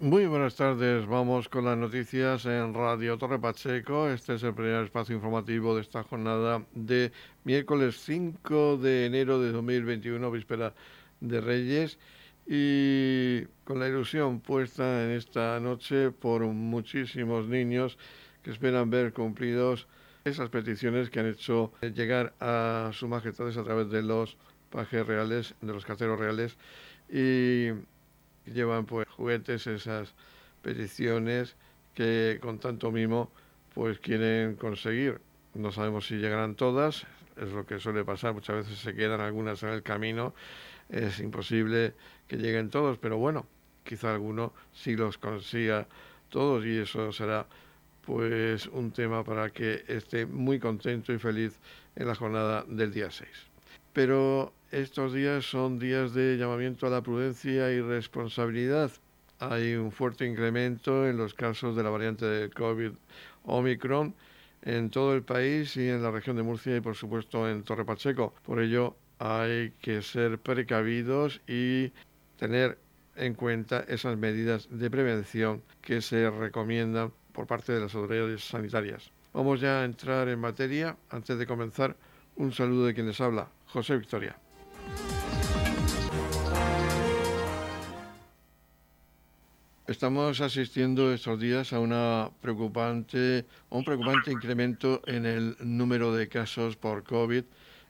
Muy buenas tardes, vamos con las noticias en Radio Torre Pacheco. Este es el primer espacio informativo de esta jornada de miércoles 5 de enero de 2021, víspera de Reyes, y con la ilusión puesta en esta noche por muchísimos niños que esperan ver cumplidos esas peticiones que han hecho llegar a sus majestades a través de los pajes reales, de los carteros reales, y llevan pues juguetes, esas peticiones que con tanto mimo pues quieren conseguir. No sabemos si llegarán todas, es lo que suele pasar, muchas veces se quedan algunas en el camino, es imposible que lleguen todos, pero bueno, quizá alguno sí los consiga todos y eso será pues un tema para que esté muy contento y feliz en la jornada del día 6. Pero estos días son días de llamamiento a la prudencia y responsabilidad. Hay un fuerte incremento en los casos de la variante de COVID Omicron en todo el país y en la región de Murcia y por supuesto en Torre Pacheco. Por ello hay que ser precavidos y tener en cuenta esas medidas de prevención que se recomiendan por parte de las autoridades sanitarias. Vamos ya a entrar en materia. Antes de comenzar, un saludo de quien les habla, José Victoria. Estamos asistiendo estos días a una preocupante, un preocupante incremento en el número de casos por COVID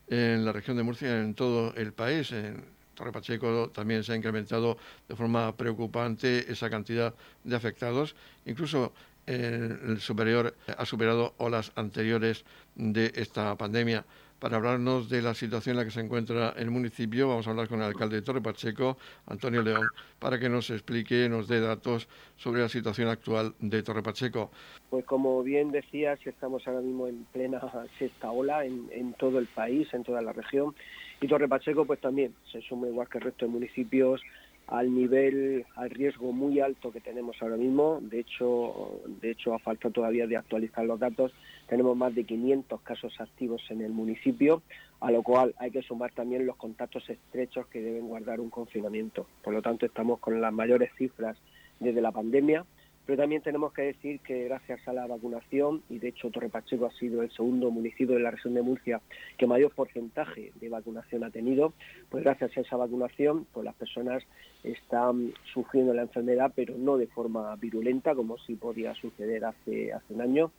en la región de Murcia en todo el país. En Torre Pacheco también se ha incrementado de forma preocupante esa cantidad de afectados. Incluso el superior ha superado olas anteriores de esta pandemia. Para hablarnos de la situación en la que se encuentra el municipio, vamos a hablar con el alcalde de Torre Pacheco, Antonio León, para que nos explique, nos dé datos sobre la situación actual de Torre Pacheco. Pues como bien decías, estamos ahora mismo en plena sexta ola en, todo el país, en toda la región, y Torre Pacheco pues también se suma igual que el resto de municipios al nivel, al riesgo muy alto que tenemos ahora mismo. De hecho, de hecho, a falta todavía de actualizar los datos, tenemos más de 500 casos activos en el municipio, a lo cual hay que sumar también los contactos estrechos que deben guardar un confinamiento. Por lo tanto, estamos con las mayores cifras desde la pandemia pero también tenemos que decir que gracias a la vacunación, y de hecho Torre Pacheco ha sido el segundo municipio de la región de Murcia que mayor porcentaje de vacunación ha tenido, pues gracias a esa vacunación, pues las personas están sufriendo la enfermedad, pero no de forma virulenta, como sí podía suceder hace, hace un año.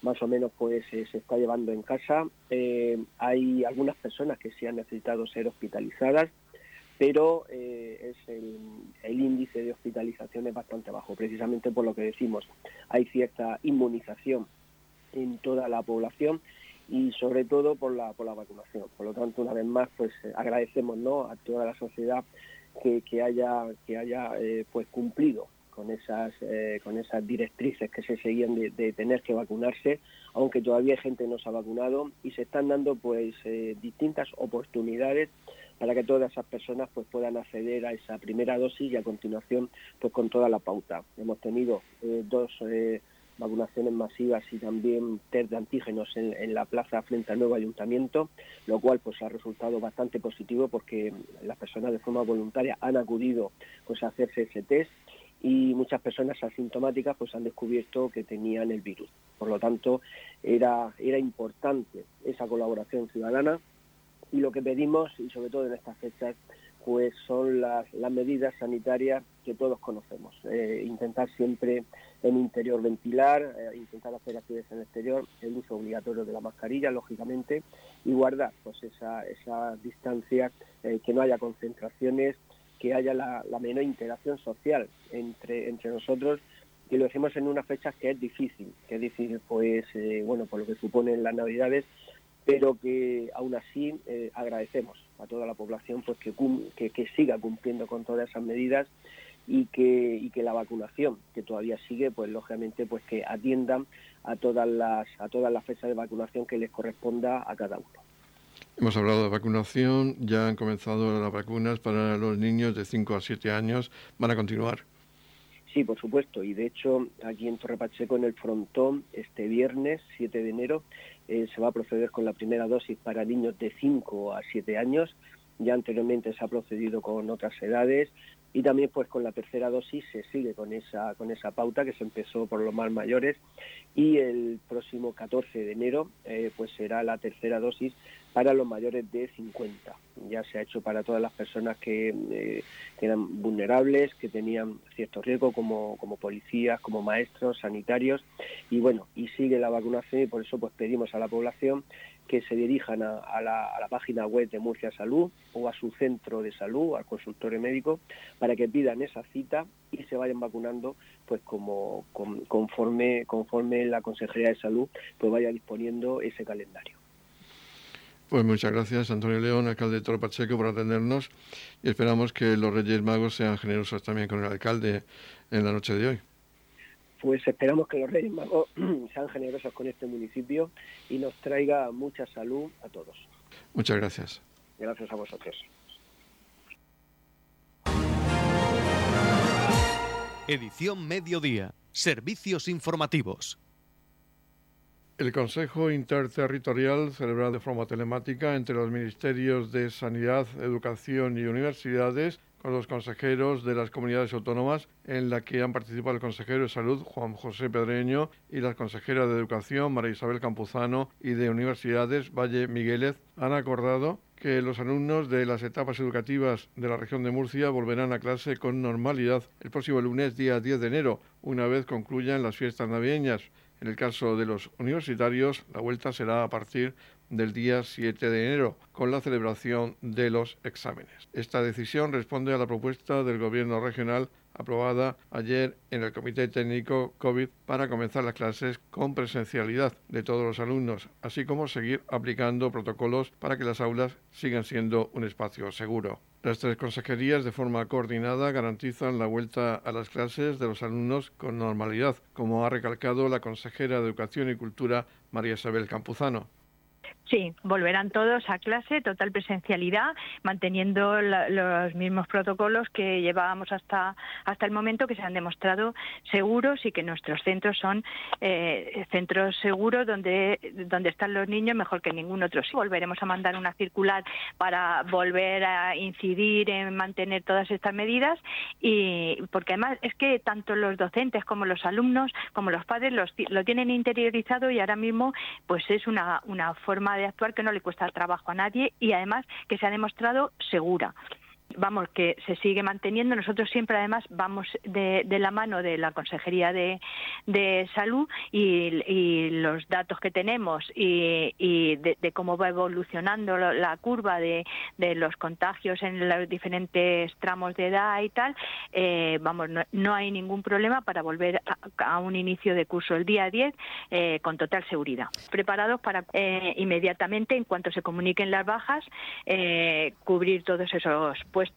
Más o menos pues se está llevando en casa. Eh, hay algunas personas que sí han necesitado ser hospitalizadas, pero eh, es el, índice de hospitalización es bastante bajo, precisamente por lo que decimos. Hay cierta inmunización en toda la población y sobre todo por la, por la vacunación. Por lo tanto, una vez más, pues eh, agradecemos ¿no? a toda la sociedad que, que haya, que haya eh, pues cumplido con esas, con esas directrices que se seguían de, tener que vacunarse, aunque todavía hay gente que no se ha vacunado y se están dando pues distintas oportunidades para que todas esas personas pues puedan acceder a esa primera dosis y a continuación pues con toda la pauta. Hemos tenido eh, dos eh, vacunaciones masivas y también test de antígenos en, la plaza frente al nuevo ayuntamiento, lo cual pues ha resultado bastante positivo porque las personas de forma voluntaria han acudido pues a hacerse ese test y muchas personas asintomáticas pues han descubierto que tenían el virus. Por lo tanto, era, era importante esa colaboración ciudadana y lo que pedimos, y sobre todo en estas fechas, pues son las, las medidas sanitarias que todos conocemos. Eh, intentar siempre en interior ventilar, eh, intentar hacer actividades en exterior, el uso obligatorio de la mascarilla, lógicamente, y guardar pues esa, esa distancia, eh, que no haya concentraciones, que haya la, menor interacción social entre, entre nosotros y lo decimos en unas fechas que es difícil, que es difícil pues bueno por lo que suponen las navidades pero que aún así eh, agradecemos a toda la población pues que, que, siga cumpliendo con todas esas medidas y que, y que la vacunación que todavía sigue pues lógicamente pues que atiendan a todas las a todas las fechas de vacunación que les corresponda a cada uno. Hemos hablado de vacunación, ya han comenzado las vacunas para los niños de 5 a 7 años, van a continuar. Sí, por supuesto, y de hecho aquí en Torre Pacheco en el frontón este viernes 7 de enero eh, se va a proceder con la primera dosis para niños de 5 a 7 años. Ya anteriormente se ha procedido con otras edades y también pues con la tercera dosis se sigue con esa con esa pauta que se empezó por los más mayores y el próximo 14 de enero eh, pues será la tercera dosis para los mayores de 50 ya se ha hecho para todas las personas que, eh, eran vulnerables que tenían cierto riesgo como como policías como maestros sanitarios y bueno y sigue la vacunación y por eso pues pedimos a la población que se dirijan a, la, página web de Murcia Salud o a su centro de salud, al consultorio médico, para que pidan esa cita y se vayan vacunando, pues como conforme conforme la Consejería de Salud pues vaya disponiendo ese calendario. Pues muchas gracias, Antonio León, alcalde de Toro Pacheco, por atendernos y esperamos que los Reyes Magos sean generosos también con el alcalde en la noche de hoy pues esperamos que los Reyes Magos sean generosos con este municipio y nos traiga mucha salud a todos. Muchas gracias. Gracias a vosotros. Edición Mediodía. Servicios informativos. El Consejo Interterritorial celebra de forma telemática entre los Ministerios de Sanidad, Educación y Universidades con los consejeros de las comunidades autónomas, en la que han participado el consejero de Salud, Juan José Pedreño, y las consejeras de Educación, María Isabel Campuzano, y de Universidades, Valle Migueles, han acordado que los alumnos de las etapas educativas de la región de Murcia volverán a clase con normalidad el próximo lunes, día 10 de enero, una vez concluyan las fiestas navideñas. En el caso de los universitarios, la vuelta será a partir del día 7 de enero, con la celebración de los exámenes. Esta decisión responde a la propuesta del Gobierno regional aprobada ayer en el Comité Técnico COVID para comenzar las clases con presencialidad de todos los alumnos, así como seguir aplicando protocolos para que las aulas sigan siendo un espacio seguro. Las tres consejerías de forma coordinada garantizan la vuelta a las clases de los alumnos con normalidad, como ha recalcado la consejera de Educación y Cultura María Isabel Campuzano. Sí, volverán todos a clase, total presencialidad, manteniendo los mismos protocolos que llevábamos hasta, hasta el momento, que se han demostrado seguros y que nuestros centros son eh, centros seguros donde, donde están los niños mejor que ningún otro. Sí, volveremos a mandar una circular para volver a incidir en mantener todas estas medidas y porque además es que tanto los docentes como los alumnos como los padres lo tienen interiorizado y ahora mismo pues es una, una forma de actuar que no le cuesta trabajo a nadie y además que se ha demostrado segura vamos, que se sigue manteniendo. Nosotros siempre, además, vamos de, la mano de la Consejería de, Salud y, los datos que tenemos y, de, cómo va evolucionando la curva de, los contagios en los diferentes tramos de edad y tal, eh, vamos, no, hay ningún problema para volver a, un inicio de curso el día 10 eh, con total seguridad. Preparados para eh, inmediatamente, en cuanto se comuniquen las bajas, cubrir todos esos puestos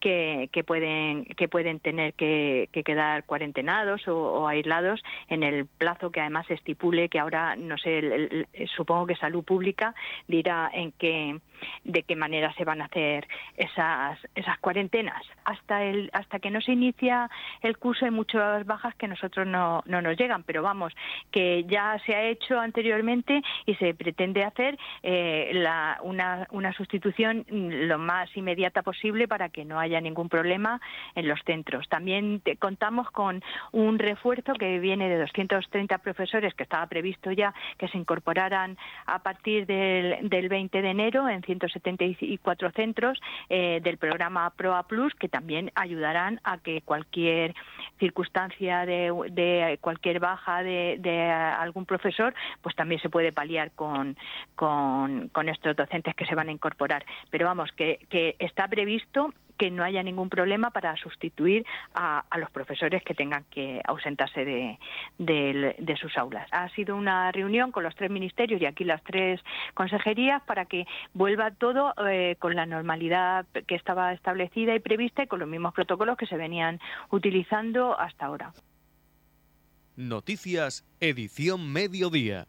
que, pueden que pueden tener que, quedar cuarentenados o, aislados en el plazo que además estipule que ahora no sé supongo que salud pública dirá en qué de qué manera se van a hacer esas esas cuarentenas hasta el hasta que no se inicia el curso hay muchas bajas que nosotros no, no nos llegan pero vamos que ya se ha hecho anteriormente y se pretende hacer eh, la, una, una sustitución lo más inmediata posible para que no haya ningún problema en los centros. También contamos con un refuerzo que viene de 230 profesores que estaba previsto ya que se incorporaran a partir del, del 20 de enero en 174 centros eh, del programa PROA Plus que también ayudarán a que cualquier circunstancia de, de cualquier baja de, de, algún profesor pues también se puede paliar con, con, con estos docentes que se van a incorporar. Pero vamos, que, que está previsto que no haya ningún problema para sustituir a, los profesores que tengan que ausentarse de, sus aulas. Ha sido una reunión con los tres ministerios y aquí las tres consejerías para que vuelva todo eh, con la normalidad que estaba establecida y prevista y con los mismos protocolos que se venían utilizando hasta ahora. Noticias, edición mediodía.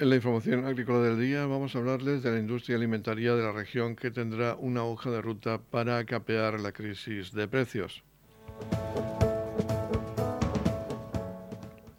En la información agrícola del día vamos a hablarles de la industria alimentaria de la región que tendrá una hoja de ruta para capear la crisis de precios.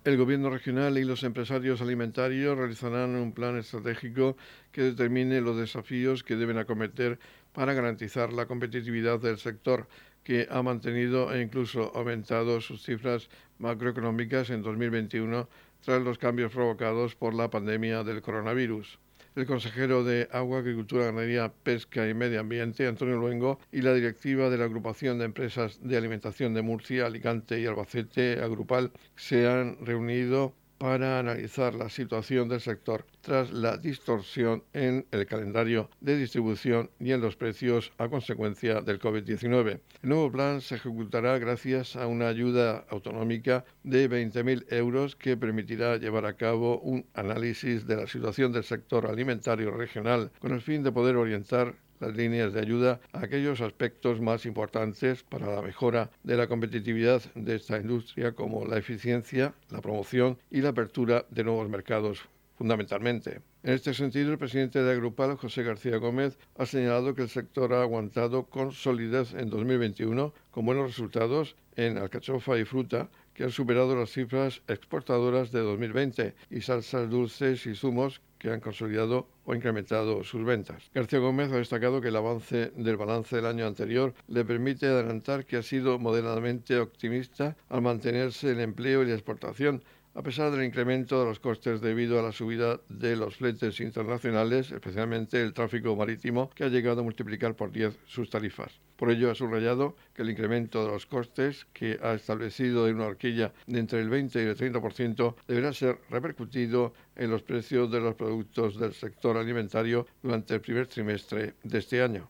El gobierno regional y los empresarios alimentarios realizarán un plan estratégico que determine los desafíos que deben acometer para garantizar la competitividad del sector, que ha mantenido e incluso aumentado sus cifras macroeconómicas en 2021 tras los cambios provocados por la pandemia del coronavirus. El consejero de Agua, Agricultura, Ganadería, Pesca y Medio Ambiente, Antonio Luengo, y la directiva de la Agrupación de Empresas de Alimentación de Murcia, Alicante y Albacete, Agrupal, se han reunido para analizar la situación del sector tras la distorsión en el calendario de distribución y en los precios a consecuencia del COVID-19. El nuevo plan se ejecutará gracias a una ayuda autonómica de 20.000 euros que permitirá llevar a cabo un análisis de la situación del sector alimentario regional con el fin de poder orientar las líneas de ayuda a aquellos aspectos más importantes para la mejora de la competitividad de esta industria como la eficiencia, la promoción y la apertura de nuevos mercados fundamentalmente. En este sentido, el presidente de Agrupal, José García Gómez, ha señalado que el sector ha aguantado con solidez en 2021 con buenos resultados en alcachofa y fruta, que han superado las cifras exportadoras de 2020, y salsas dulces y zumos que han consolidado o incrementado sus ventas. García Gómez ha destacado que el avance del balance del año anterior le permite adelantar que ha sido moderadamente optimista al mantenerse el empleo y la exportación, a pesar del incremento de los costes debido a la subida de los fletes internacionales, especialmente el tráfico marítimo, que ha llegado a multiplicar por 10 sus tarifas. Por ello ha subrayado que el incremento de los costes que ha establecido en una horquilla de entre el 20 y el 30% deberá ser repercutido en los precios de los productos del sector alimentario durante el primer trimestre de este año.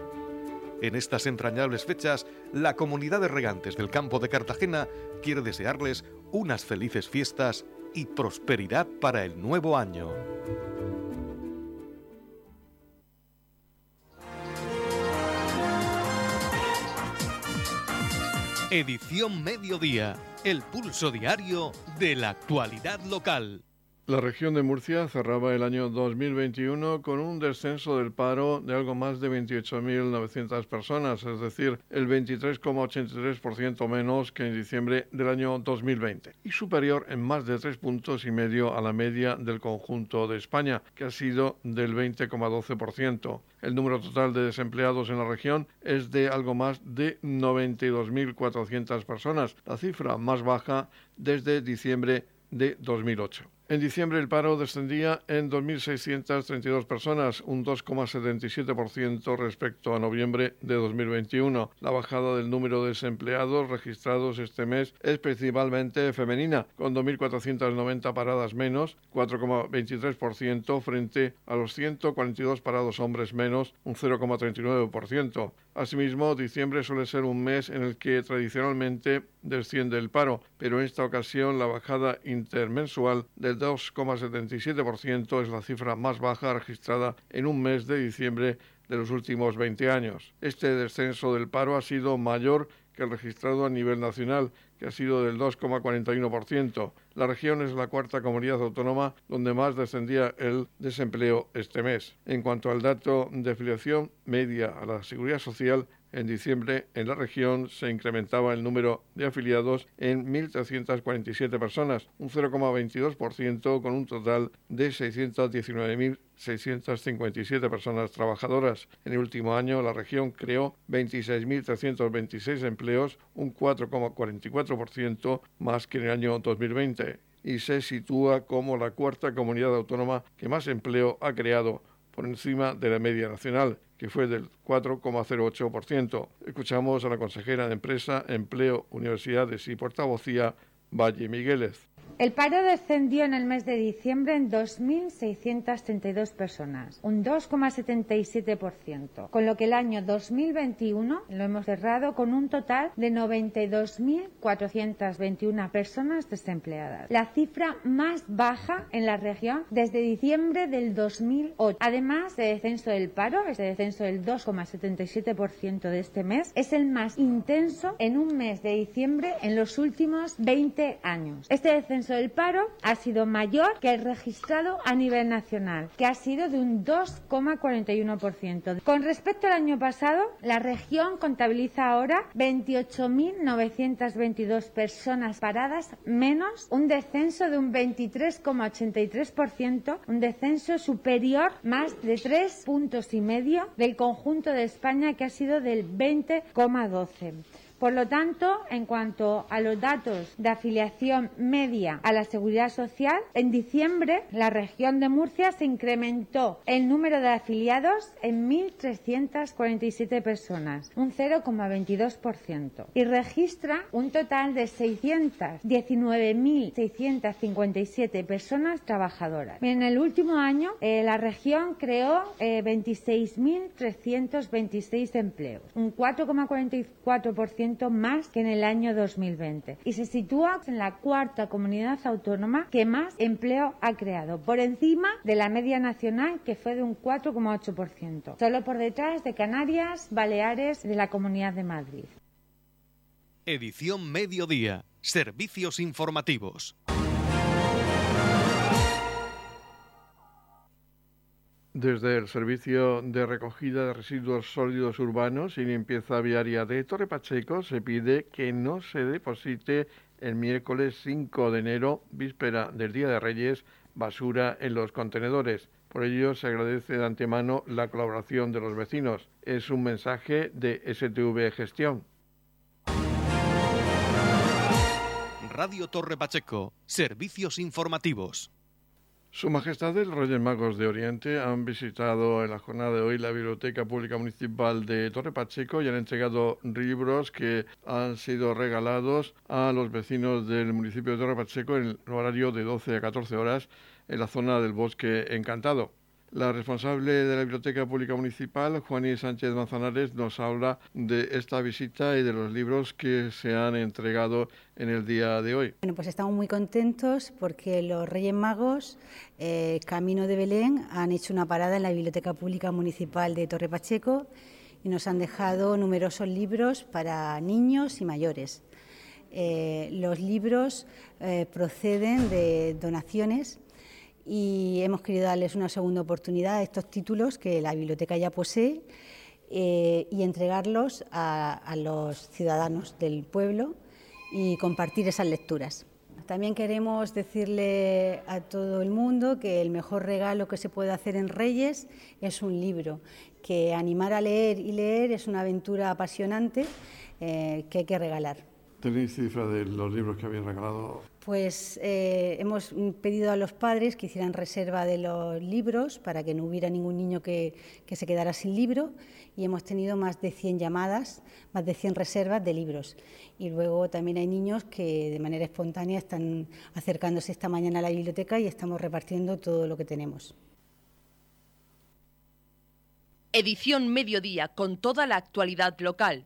En estas entrañables fechas, la comunidad de regantes del campo de Cartagena quiere desearles unas felices fiestas y prosperidad para el nuevo año. Edición Mediodía, el pulso diario de la actualidad local. La región de Murcia cerraba el año 2021 con un descenso del paro de algo más de 28.900 personas, es decir, el 23,83% menos que en diciembre del año 2020, y superior en más de tres puntos y medio a la media del conjunto de España, que ha sido del 20,12%. El número total de desempleados en la región es de algo más de 92.400 personas, la cifra más baja desde diciembre de 2008. En diciembre el paro descendía en 2.632 personas, un 2,77% respecto a noviembre de 2021. La bajada del número de desempleados registrados este mes es principalmente femenina, con 2.490 paradas menos, 4,23% frente a los 142 parados hombres menos, un 0,39%. Asimismo, diciembre suele ser un mes en el que tradicionalmente desciende el paro, pero en esta ocasión la bajada intermensual del 2,77% es la cifra más baja registrada en un mes de diciembre de los últimos 20 años. Este descenso del paro ha sido mayor que el registrado a nivel nacional, que ha sido del 2,41%. La región es la cuarta comunidad autónoma donde más descendía el desempleo este mes. En cuanto al dato de afiliación media a la seguridad social, En diciembre, en la región se incrementaba el número de afiliados en 1.347 personas, un 0,22% con un total de 619.657 personas trabajadoras. En el último año, la región creó 26.326 empleos, un 4,44% más que en el año 2020, y se sitúa como la cuarta comunidad autónoma que más empleo ha creado por encima de la media nacional, que fue del 4,08%. Escuchamos a la consejera de Empresa, Empleo, Universidades y Portavocía, Valle Migueles. El paro descendió en el mes de diciembre en 2.632 personas, un 2,77%, con lo que el año 2021 lo hemos cerrado con un total de 92.421 personas desempleadas, la cifra más baja en la región desde diciembre del 2008. Además, el descenso del paro, este descenso del 2,77% de este mes, es el más intenso en un mes de diciembre en los últimos 20 años. Este descenso el paro ha sido mayor que el registrado a nivel nacional, que ha sido de un 2,41%. Con respecto al año pasado, la región contabiliza ahora 28.922 personas paradas menos, un descenso de un 23,83%, un descenso superior más de tres puntos y medio del conjunto de España que ha sido del 20,12%. Por lo tanto, en cuanto a los datos de afiliación media a la seguridad social, en diciembre la región de Murcia se incrementó el número de afiliados en 1.347 personas, un 0,22%, y registra un total de 619.657 personas trabajadoras. En el último año, eh, la región creó 26.326 eh, empleos, un 4,44% más que en el año 2020 y se sitúa en la cuarta comunidad autónoma que más empleo ha creado, por encima de la media nacional que fue de un 4,8%, solo por detrás de Canarias, Baleares y de la Comunidad de Madrid. Edición Mediodía. Servicios informativos. Desde el Servicio de Recogida de Residuos Sólidos Urbanos y Limpieza Viaria de Torre Pacheco se pide que no se deposite el miércoles 5 de enero, víspera del Día de Reyes, basura en los contenedores. Por ello se agradece de antemano la colaboración de los vecinos. Es un mensaje de STV Gestión. Radio Torre Pacheco, servicios informativos. Su Majestad los Reyes Magos de Oriente han visitado en la jornada de hoy la Biblioteca Pública Municipal de Torre Pacheco y han entregado libros que han sido regalados a los vecinos del municipio de Torre Pacheco en el horario de 12 a 14 horas en la zona del Bosque Encantado. La responsable de la Biblioteca Pública Municipal, Juaní Sánchez Manzanares, nos habla de esta visita y de los libros que se han entregado en el día de hoy. Bueno, pues estamos muy contentos porque los Reyes Magos, eh, Camino de Belén, han hecho una parada en la Biblioteca Pública Municipal de Torre Pacheco y nos han dejado numerosos libros para niños y mayores. Eh, los libros eh, proceden de donaciones y hemos querido darles una segunda oportunidad a estos títulos que la biblioteca ya posee eh, y entregarlos a, los ciudadanos del pueblo y compartir esas lecturas. También queremos decirle a todo el mundo que el mejor regalo que se puede hacer en Reyes es un libro, que animar a leer y leer es una aventura apasionante eh, que hay que regalar. ¿Tenéis cifra de los libros que habéis regalado? Pues eh, hemos pedido a los padres que hicieran reserva de los libros para que no hubiera ningún niño que, que, se quedara sin libro y hemos tenido más de 100 llamadas, más de 100 reservas de libros. Y luego también hay niños que de manera espontánea están acercándose esta mañana a la biblioteca y estamos repartiendo todo lo que tenemos. Edición Mediodía con toda la actualidad local.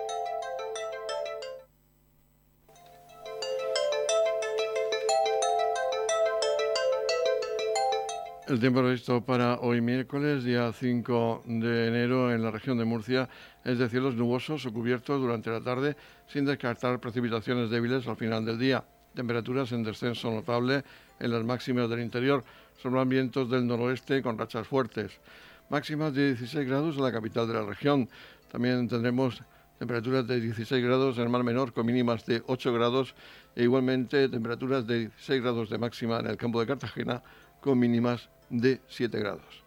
El tiempo previsto para hoy miércoles, día 5 de enero, en la región de Murcia es de cielos nubosos o cubiertos durante la tarde, sin descartar precipitaciones débiles al final del día. Temperaturas en descenso notable en las máximas del interior. Soplan vientos del noroeste con rachas fuertes. Máximas de 16 grados en la capital de la región. También tendremos temperaturas de 16 grados en el Mar Menor con mínimas de 8 grados e igualmente temperaturas de 16 grados de máxima en el campo de Cartagena con mínimas de 7 grados.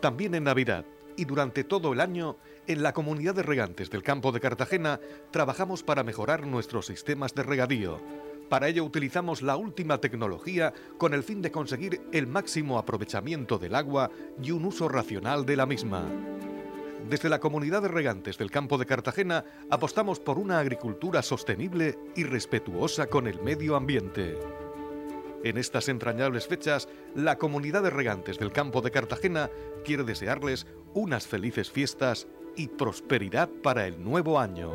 También en Navidad y durante todo el año, en la comunidad de regantes del campo de Cartagena trabajamos para mejorar nuestros sistemas de regadío. Para ello utilizamos la última tecnología con el fin de conseguir el máximo aprovechamiento del agua y un uso racional de la misma. Desde la comunidad de regantes del campo de Cartagena apostamos por una agricultura sostenible y respetuosa con el medio ambiente. En estas entrañables fechas, la comunidad de regantes del campo de Cartagena quiere desearles unas felices fiestas y prosperidad para el nuevo año.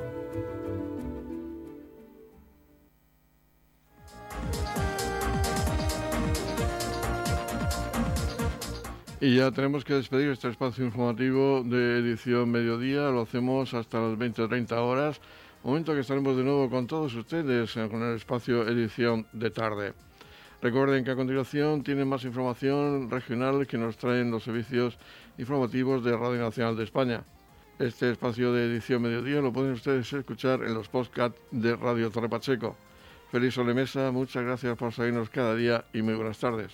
Y ya tenemos que despedir este espacio informativo de edición mediodía. Lo hacemos hasta las 20 o 30 horas. Momento que estaremos de nuevo con todos ustedes con el espacio edición de tarde. Recuerden que a continuación tienen más información regional que nos traen los servicios informativos de Radio Nacional de España. Este espacio de edición mediodía lo pueden ustedes escuchar en los podcasts de Radio Torre Pacheco. Feliz solemesa, muchas gracias por seguirnos cada día y muy buenas tardes.